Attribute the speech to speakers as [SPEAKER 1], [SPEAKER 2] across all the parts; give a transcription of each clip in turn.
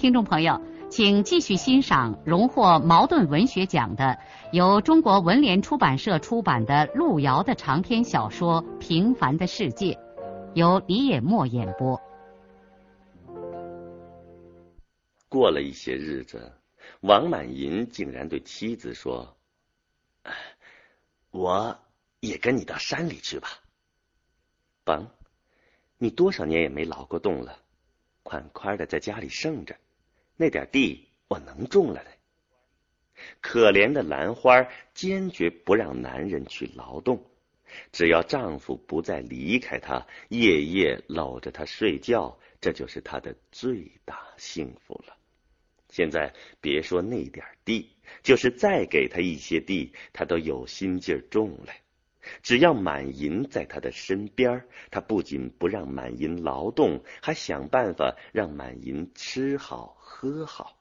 [SPEAKER 1] 听众朋友，请继续欣赏荣获茅盾文学奖的、由中国文联出版社出版的路遥的长篇小说《平凡的世界》，由李野墨演播。
[SPEAKER 2] 过了一些日子，王满银竟然对妻子说：“我也跟你到山里去吧。甭，你多少年也没劳过动了，快快的在家里剩着。”那点地我能种了的。可怜的兰花坚决不让男人去劳动，只要丈夫不再离开她，夜夜搂着她睡觉，这就是她的最大幸福了。现在别说那点地，就是再给她一些地，她都有心劲种了。只要满银在他的身边，他不仅不让满银劳动，还想办法让满银吃好喝好。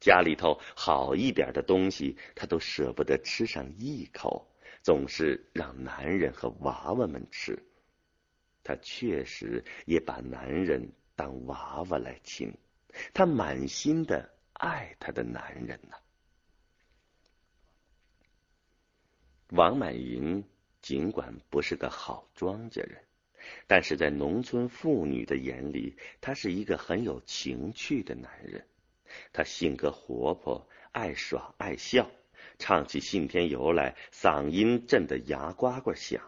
[SPEAKER 2] 家里头好一点的东西，他都舍不得吃上一口，总是让男人和娃娃们吃。他确实也把男人当娃娃来亲，他满心的爱他的男人呢。王满银。尽管不是个好庄稼人，但是在农村妇女的眼里，他是一个很有情趣的男人。他性格活泼，爱耍爱笑，唱起《信天游》来，嗓音震得牙呱呱响。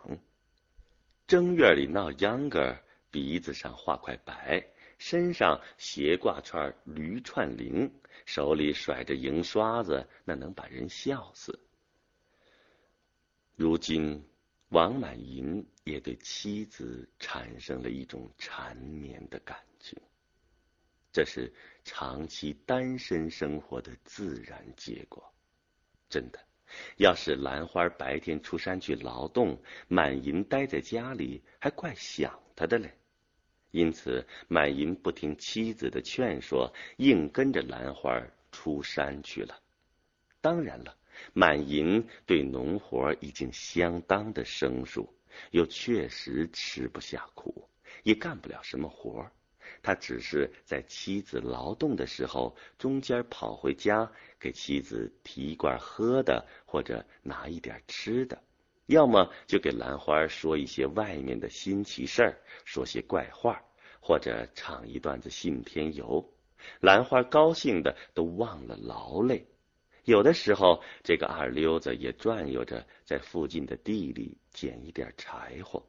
[SPEAKER 2] 正月里闹秧歌，鼻子上画块白，身上斜挂串驴串铃，手里甩着银刷子，那能把人笑死。如今。王满银也对妻子产生了一种缠绵的感觉，这是长期单身生活的自然结果。真的，要是兰花白天出山去劳动，满银待在家里，还怪想他的嘞。因此，满银不听妻子的劝说，硬跟着兰花出山去了。当然了。满银对农活已经相当的生疏，又确实吃不下苦，也干不了什么活他只是在妻子劳动的时候，中间跑回家给妻子提一罐喝的，或者拿一点吃的，要么就给兰花说一些外面的新奇事儿，说些怪话，或者唱一段子《信天游》，兰花高兴的都忘了劳累。有的时候，这个二溜子也转悠着在附近的地里捡一点柴火，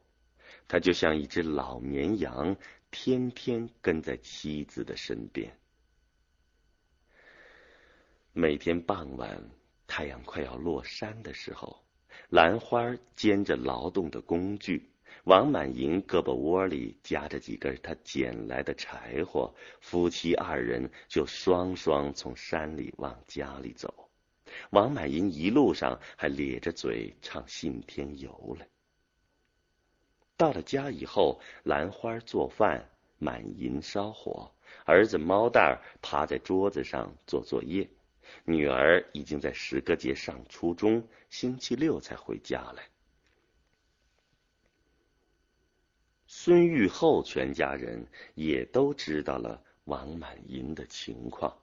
[SPEAKER 2] 他就像一只老绵羊，天天跟在妻子的身边。每天傍晚，太阳快要落山的时候，兰花肩着劳动的工具，王满银胳膊窝里夹着几根他捡来的柴火，夫妻二人就双双从山里往家里走。王满银一路上还咧着嘴唱《信天游》来。到了家以后，兰花做饭，满银烧火，儿子猫蛋儿趴在桌子上做作业，女儿已经在石歌节上初中，星期六才回家来。孙玉厚全家人也都知道了王满银的情况。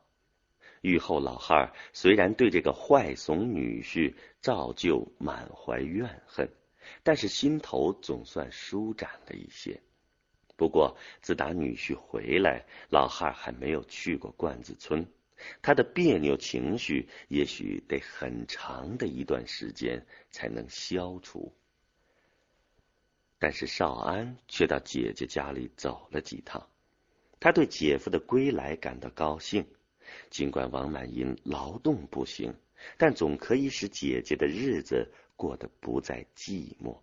[SPEAKER 2] 玉后老汉虽然对这个坏怂女婿照旧满怀怨恨，但是心头总算舒展了一些。不过自打女婿回来，老汉还没有去过罐子村，他的别扭情绪也许得很长的一段时间才能消除。但是少安却到姐姐家里走了几趟，他对姐夫的归来感到高兴。尽管王满银劳动不行，但总可以使姐姐的日子过得不再寂寞。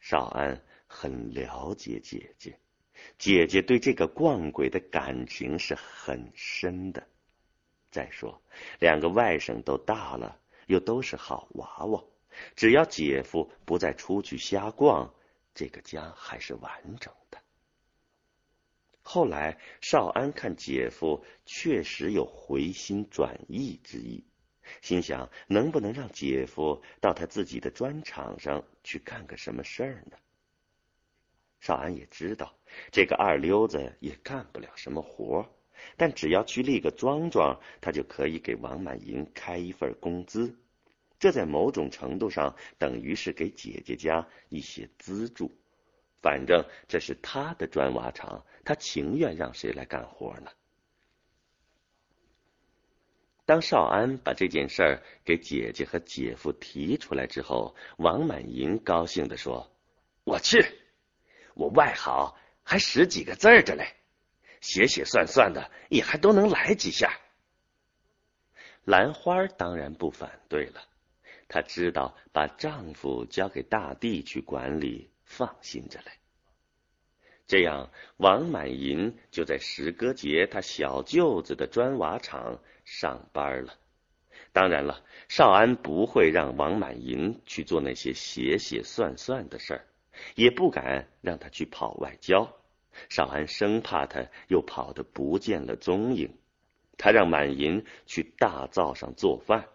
[SPEAKER 2] 少安很了解姐姐，姐姐对这个逛鬼的感情是很深的。再说，两个外甥都大了，又都是好娃娃，只要姐夫不再出去瞎逛，这个家还是完整的。后来，少安看姐夫确实有回心转意之意，心想能不能让姐夫到他自己的砖厂上去干个什么事儿呢？少安也知道，这个二溜子也干不了什么活。但只要去立个庄庄，他就可以给王满银开一份工资，这在某种程度上等于是给姐姐家一些资助。反正这是他的砖瓦厂，他情愿让谁来干活呢？当少安把这件事儿给姐姐和姐夫提出来之后，王满银高兴地说：“我去，我外好还识几个字着嘞。”写写算算的，也还都能来几下。兰花当然不反对了，她知道把丈夫交给大地去管理，放心着嘞。这样，王满银就在石歌节他小舅子的砖瓦厂上班了。当然了，少安不会让王满银去做那些写写算算的事儿，也不敢让他去跑外交。少安生怕他又跑得不见了踪影，他让满银去大灶上做饭。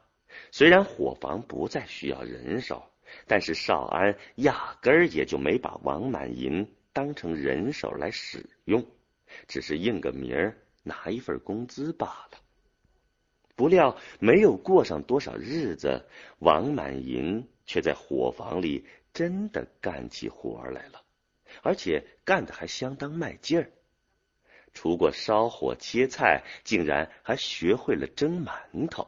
[SPEAKER 2] 虽然伙房不再需要人手，但是少安压根儿也就没把王满银当成人手来使用，只是应个名儿，拿一份工资罢了。不料没有过上多少日子，王满银却在伙房里真的干起活来了。而且干的还相当卖劲儿，除过烧火切菜，竟然还学会了蒸馒头。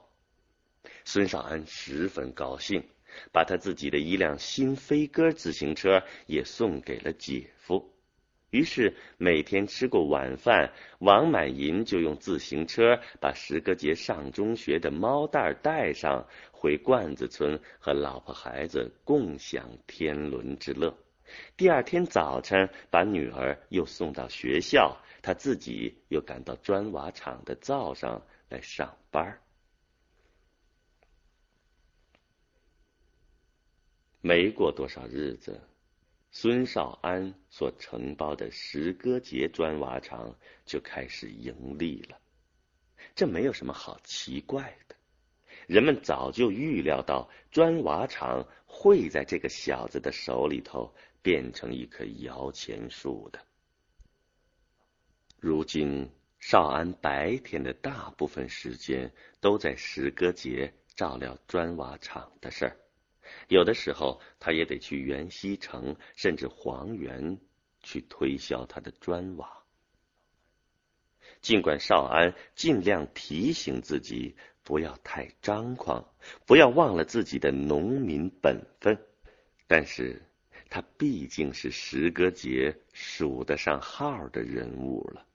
[SPEAKER 2] 孙少安十分高兴，把他自己的一辆新飞鸽自行车也送给了姐夫。于是每天吃过晚饭，王满银就用自行车把石歌节上中学的猫袋带上，回罐子村和老婆孩子共享天伦之乐。第二天早晨，把女儿又送到学校，他自己又赶到砖瓦厂的灶上来上班。没过多少日子，孙少安所承包的石歌节砖瓦厂就开始盈利了。这没有什么好奇怪的，人们早就预料到砖瓦厂会在这个小子的手里头。变成一棵摇钱树的。如今，少安白天的大部分时间都在石歌节照料砖瓦厂的事儿，有的时候他也得去元溪城甚至黄原去推销他的砖瓦。尽管少安尽量提醒自己不要太张狂，不要忘了自己的农民本分，但是。他毕竟是石歌节数得上号的人物了。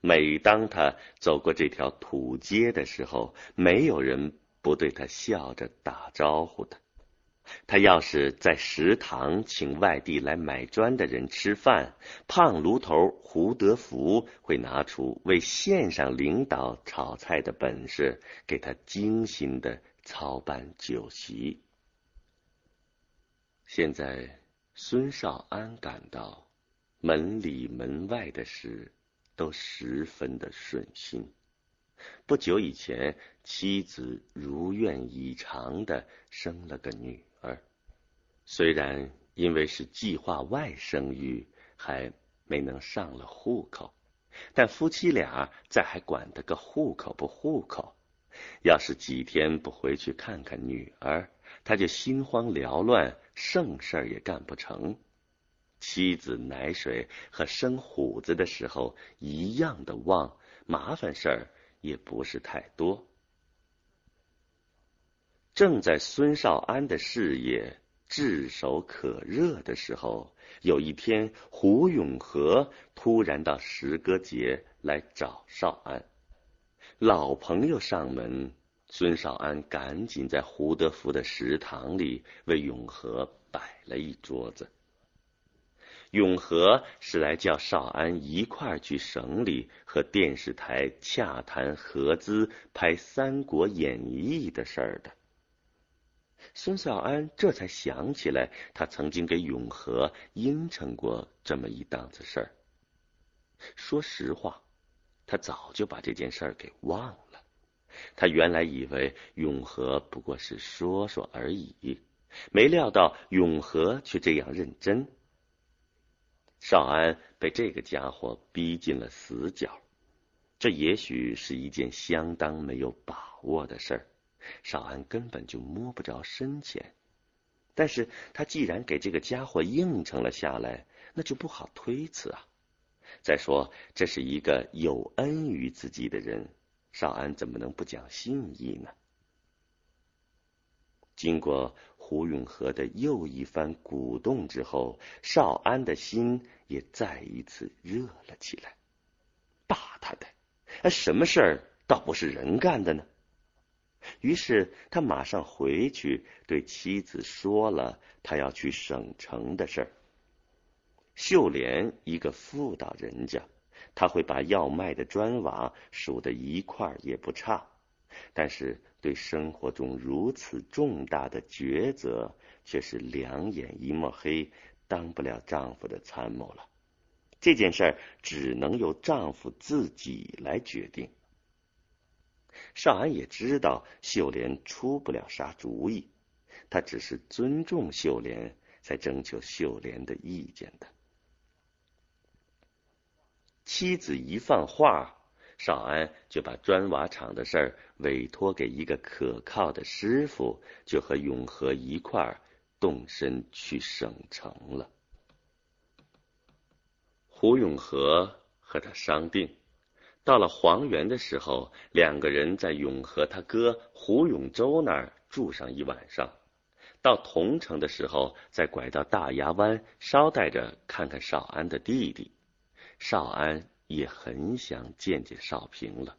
[SPEAKER 2] 每当他走过这条土街的时候，没有人不对他笑着打招呼的。他要是在食堂请外地来买砖的人吃饭，胖炉头胡德福会拿出为县上领导炒菜的本事，给他精心的操办酒席。现在。孙少安感到，门里门外的事都十分的顺心。不久以前，妻子如愿以偿的生了个女，虽然因为是计划外生育，还没能上了户口，但夫妻俩再还管得个户口不户口。要是几天不回去看看女儿，他就心慌缭乱。正事儿也干不成，妻子奶水和生虎子的时候一样的旺，麻烦事儿也不是太多。正在孙少安的事业炙手可热的时候，有一天胡永和突然到石歌节来找少安，老朋友上门。孙少安赶紧在胡德福的食堂里为永和摆了一桌子。永和是来叫少安一块儿去省里和电视台洽谈合资拍《三国演义》的事儿的。孙少安这才想起来，他曾经给永和应承过这么一档子事儿。说实话，他早就把这件事儿给忘了。他原来以为永和不过是说说而已，没料到永和却这样认真。少安被这个家伙逼进了死角，这也许是一件相当没有把握的事儿。少安根本就摸不着深浅，但是他既然给这个家伙应承了下来，那就不好推辞啊。再说，这是一个有恩于自己的人，少安怎么能不讲信义呢？经过胡永和的又一番鼓动之后，少安的心也再一次热了起来。爸他的，什么事儿倒不是人干的呢？于是他马上回去对妻子说了他要去省城的事儿。秀莲一个妇道人家，他会把要卖的砖瓦数得一块也不差，但是对生活中如此重大的抉择，却是两眼一抹黑，当不了丈夫的参谋了。这件事儿只能由丈夫自己来决定。少安也知道秀莲出不了啥主意，他只是尊重秀莲，才征求秀莲的意见的。妻子一放话，少安就把砖瓦厂的事儿委托给一个可靠的师傅，就和永和一块儿动身去省城了。胡永和和他商定，到了黄原的时候，两个人在永和他哥胡永洲那儿住上一晚上，到桐城的时候再拐到大牙湾捎带着看看少安的弟弟。少安也很想见见少平了，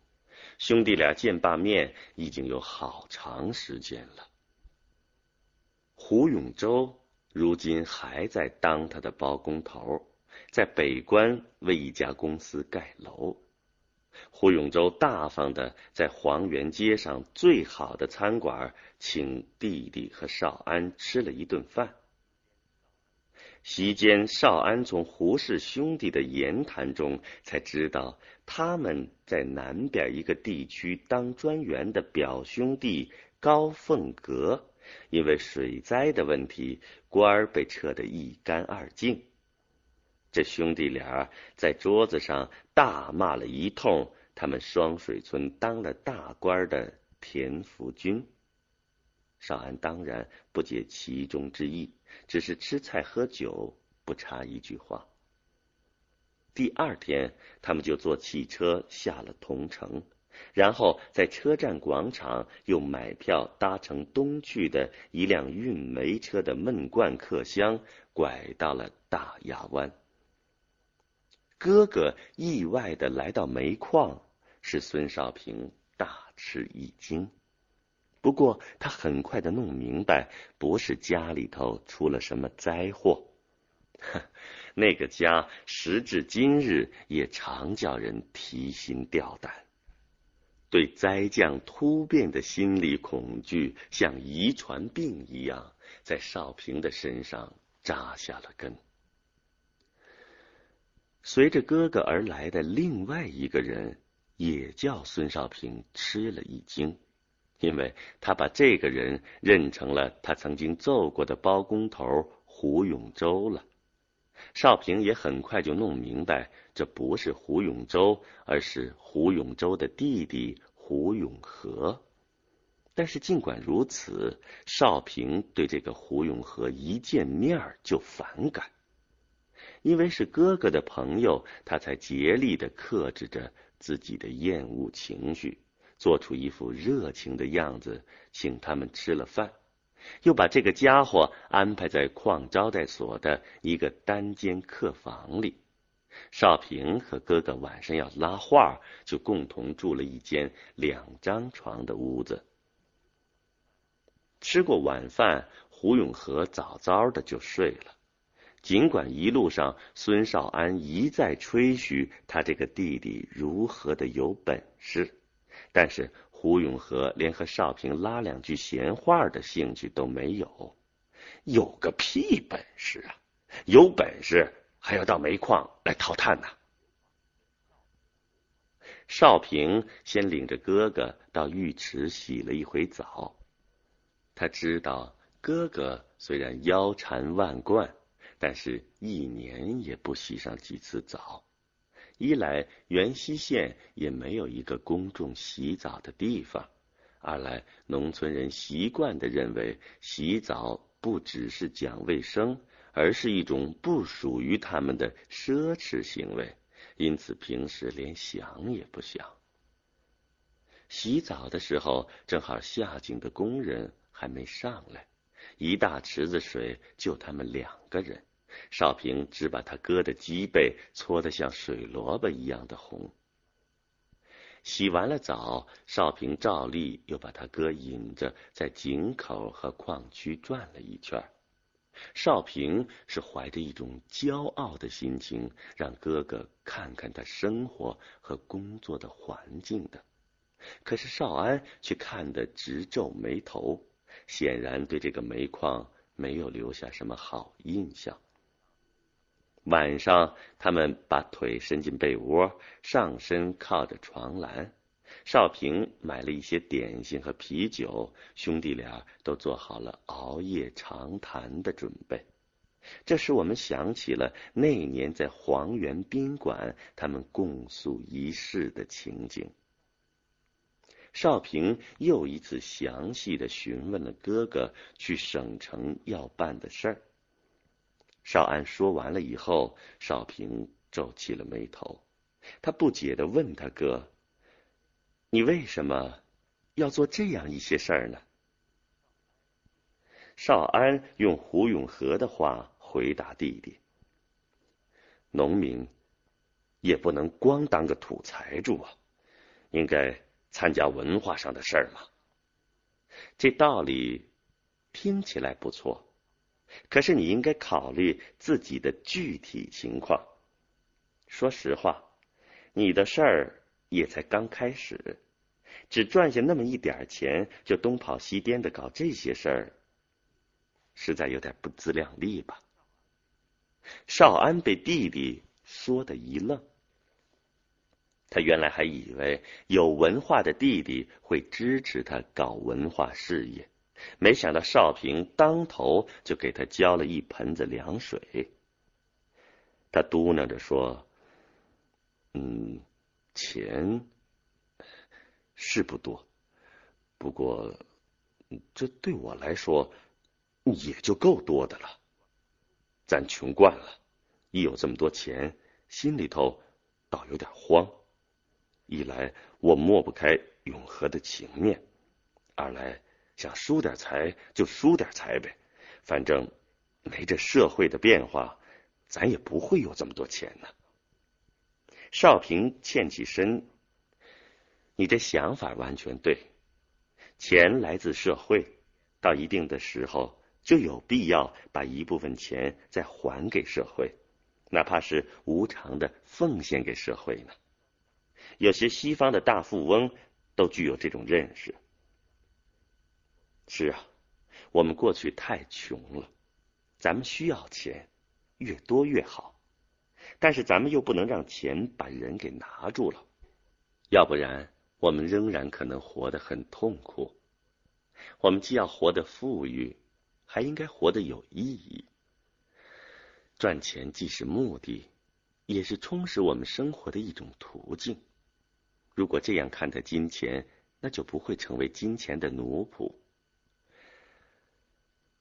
[SPEAKER 2] 兄弟俩见罢面已经有好长时间了。胡永洲如今还在当他的包工头，在北关为一家公司盖楼。胡永洲大方的在黄原街上最好的餐馆请弟弟和少安吃了一顿饭。席间，少安从胡氏兄弟的言谈中才知道，他们在南边一个地区当专员的表兄弟高凤阁，因为水灾的问题，官儿被撤得一干二净。这兄弟俩在桌子上大骂了一通他们双水村当了大官的田福军。少安当然不解其中之意。只是吃菜喝酒，不插一句话。第二天，他们就坐汽车下了桐城，然后在车站广场又买票搭乘东去的一辆运煤车的闷罐客厢，拐到了大亚湾。哥哥意外的来到煤矿，使孙少平大吃一惊。不过，他很快的弄明白，不是家里头出了什么灾祸。那个家时至今日也常叫人提心吊胆，对灾将突变的心理恐惧，像遗传病一样，在少平的身上扎下了根。随着哥哥而来的另外一个人，也叫孙少平吃了一惊。因为他把这个人认成了他曾经揍过的包工头胡永洲了，少平也很快就弄明白，这不是胡永洲，而是胡永洲的弟弟胡永和。但是尽管如此，少平对这个胡永和一见面就反感，因为是哥哥的朋友，他才竭力的克制着自己的厌恶情绪。做出一副热情的样子，请他们吃了饭，又把这个家伙安排在矿招待所的一个单间客房里。少平和哥哥晚上要拉画，就共同住了一间两张床的屋子。吃过晚饭，胡永和早早的就睡了。尽管一路上孙少安一再吹嘘他这个弟弟如何的有本事，但是胡永和连和少平拉两句闲话的兴趣都没有。有个屁本事啊！有本事还要到煤矿来淘炭呢。少平先领着哥哥到浴池洗了一回澡，他知道哥哥虽然腰缠万贯，但是一年也不洗上几次澡。一来元溪县也没有一个公众洗澡的地方，二来农村人习惯的认为洗澡不只是讲卫生，而是一种不属于他们的奢侈行为。因此，平时连想也不想。洗澡的时候，正好下井的工人还没上来，一大池子水就他们两个人。少平只把他哥的脊背搓得像水萝卜一样的红。洗完了澡，少平照例又把他哥引着在井口和矿区转了一圈。少平是怀着一种骄傲的心情，让哥哥看看他生活和工作的环境的。可是少安却看得直皱眉头，显然对这个煤矿没有留下什么好印象。晚上，他们把腿伸进被窝，上身靠着床栏。少平买了一些点心和啤酒，兄弟俩都做好了熬夜长谈的准备。这使我们想起了那年在黄原宾馆他们共宿一室的情景。少平又一次详细的询问了哥哥去省城要办的事儿。少安说完了以后，少平皱起了眉头，他不解的问他哥。你为什么要做这样一些事儿呢？少安用胡永和的话回答弟弟：“农民也不能光当个土财主啊，应该参加文化上的事儿嘛。这道理听起来不错，可是你应该考虑自己的具体情况。说实话，你的事儿。”也才刚开始，只赚下那么一点钱，就东跑西颠的搞这些事儿，实在有点不自量力吧？少安被弟弟说的一愣，他原来还以为有文化的弟弟会支持他搞文化事业，没想到少平当头就给他浇了一盆子凉水。他嘟囔着说：“嗯。”钱是不多，不过这对我来说也就够多的了。咱穷惯了，一有这么多钱，心里头倒有点慌。一来我抹不开永和的情面，二来想输点财就输点财呗，反正没这社会的变化，咱也不会有这么多钱呢。少平欠起身，你这想法完全对。钱来自社会，到一定的时候就有必要把一部分钱再还给社会，哪怕是无偿的奉献给社会呢。有些西方的大富翁都具有这种认识。是啊，我们过去太穷了，咱们需要钱，越多越好。但是咱们又不能让钱把人给拿住了，要不然我们仍然可能活得很痛苦。我们既要活得富裕，还应该活得有意义。赚钱既是目的，也是充实我们生活的一种途径。如果这样看待金钱，那就不会成为金钱的奴仆。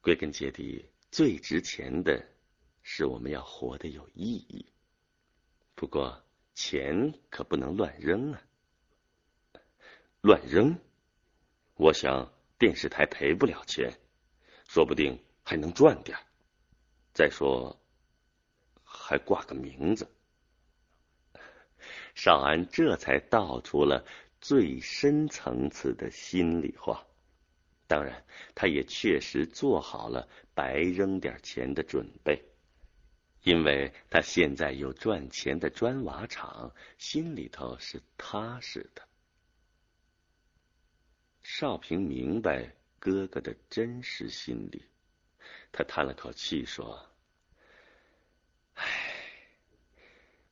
[SPEAKER 2] 归根结底，最值钱的是我们要活得有意义。不过钱可不能乱扔啊！乱扔，我想电视台赔不了钱，说不定还能赚点再说，还挂个名字。少安这才道出了最深层次的心里话。当然，他也确实做好了白扔点钱的准备。因为他现在有赚钱的砖瓦厂，心里头是踏实的。少平明白哥哥的真实心理，他叹了口气说：“唉，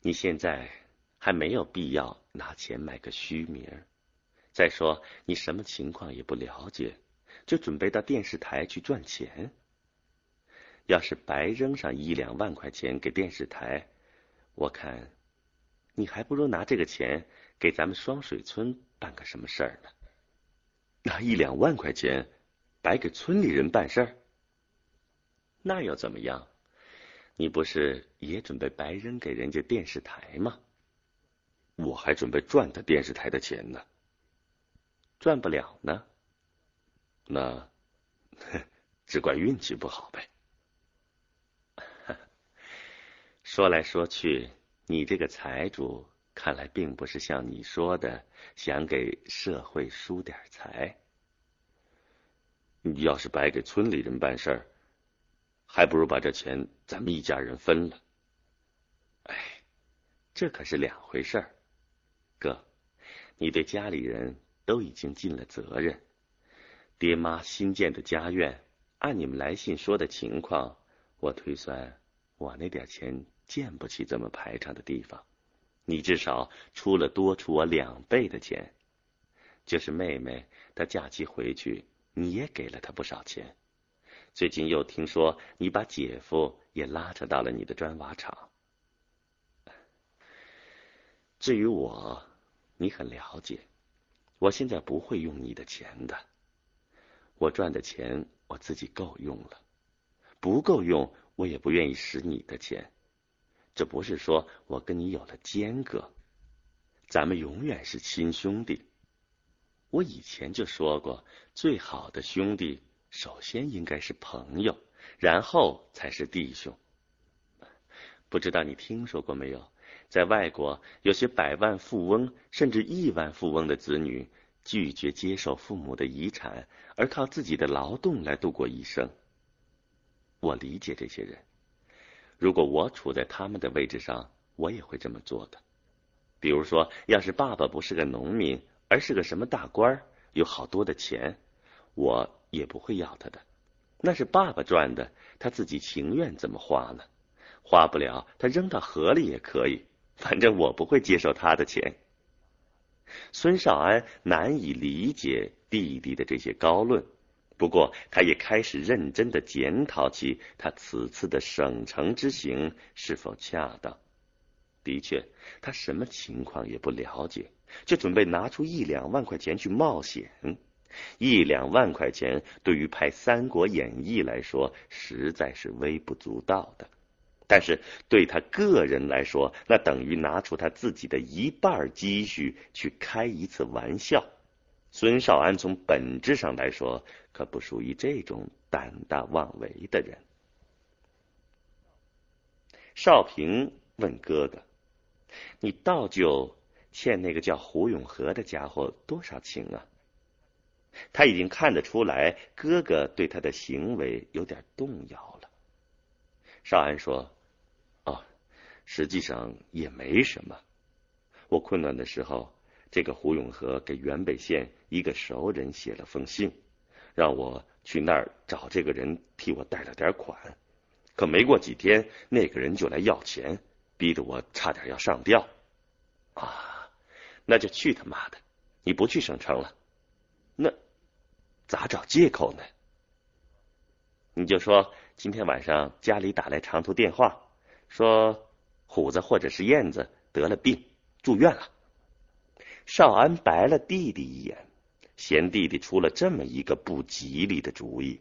[SPEAKER 2] 你现在还没有必要拿钱买个虚名。再说你什么情况也不了解，就准备到电视台去赚钱。要是白扔上一两万块钱给电视台，我看你还不如拿这个钱给咱们双水村办个什么事儿呢。”拿一两万块钱，白给村里人办事儿，那又怎么样？你不是也准备白扔给人家电视台吗？我还准备赚他电视台的钱呢。赚不了呢，那只怪运气不好呗。说来说去，你这个财主。看来并不是像你说的想给社会输点财。要是白给村里人办事儿，还不如把这钱咱们一家人分了。哎，这可是两回事儿。哥，你对家里人都已经尽了责任。爹妈新建的家院，按你们来信说的情况，我推算我那点钱建不起这么排场的地方。你至少出了多出我两倍的钱，就是妹妹她假期回去，你也给了她不少钱。最近又听说你把姐夫也拉扯到了你的砖瓦厂。至于我，你很了解，我现在不会用你的钱的。我赚的钱我自己够用了，不够用我也不愿意使你的钱。这不是说我跟你有了间隔，咱们永远是亲兄弟。我以前就说过，最好的兄弟首先应该是朋友，然后才是弟兄。不知道你听说过没有？在外国，有些百万富翁甚至亿万富翁的子女拒绝接受父母的遗产，而靠自己的劳动来度过一生。我理解这些人。如果我处在他们的位置上，我也会这么做的。比如说，要是爸爸不是个农民，而是个什么大官，有好多的钱，我也不会要他的。那是爸爸赚的，他自己情愿怎么花呢？花不了，他扔到河里也可以，反正我不会接受他的钱。孙少安难以理解弟弟的这些高论。不过，他也开始认真的检讨起他此次的省城之行是否恰当。的确，他什么情况也不了解，就准备拿出一两万块钱去冒险。一两万块钱对于拍《三国演义》来说，实在是微不足道的；但是对他个人来说，那等于拿出他自己的一半积蓄去开一次玩笑。孙少安从本质上来说，可不属于这种胆大妄为的人。少平问哥哥：“你倒就欠那个叫胡永和的家伙多少情啊？”他已经看得出来，哥哥对他的行为有点动摇。少安说：“哦，实际上也没什么。我困难的时候。”这个胡永和给原北县一个熟人写了封信，让我去那儿找这个人替我贷了点款。可没过几天，那个人就来要钱，逼得我差点要上吊。啊，那就去他妈的！你不去省城了，那咋找借口呢？你就说今天晚上家里打来长途电话，说虎子或者是燕子得了病住院了。少安白了弟弟一眼，嫌弟弟出了这么一个不吉利的主意。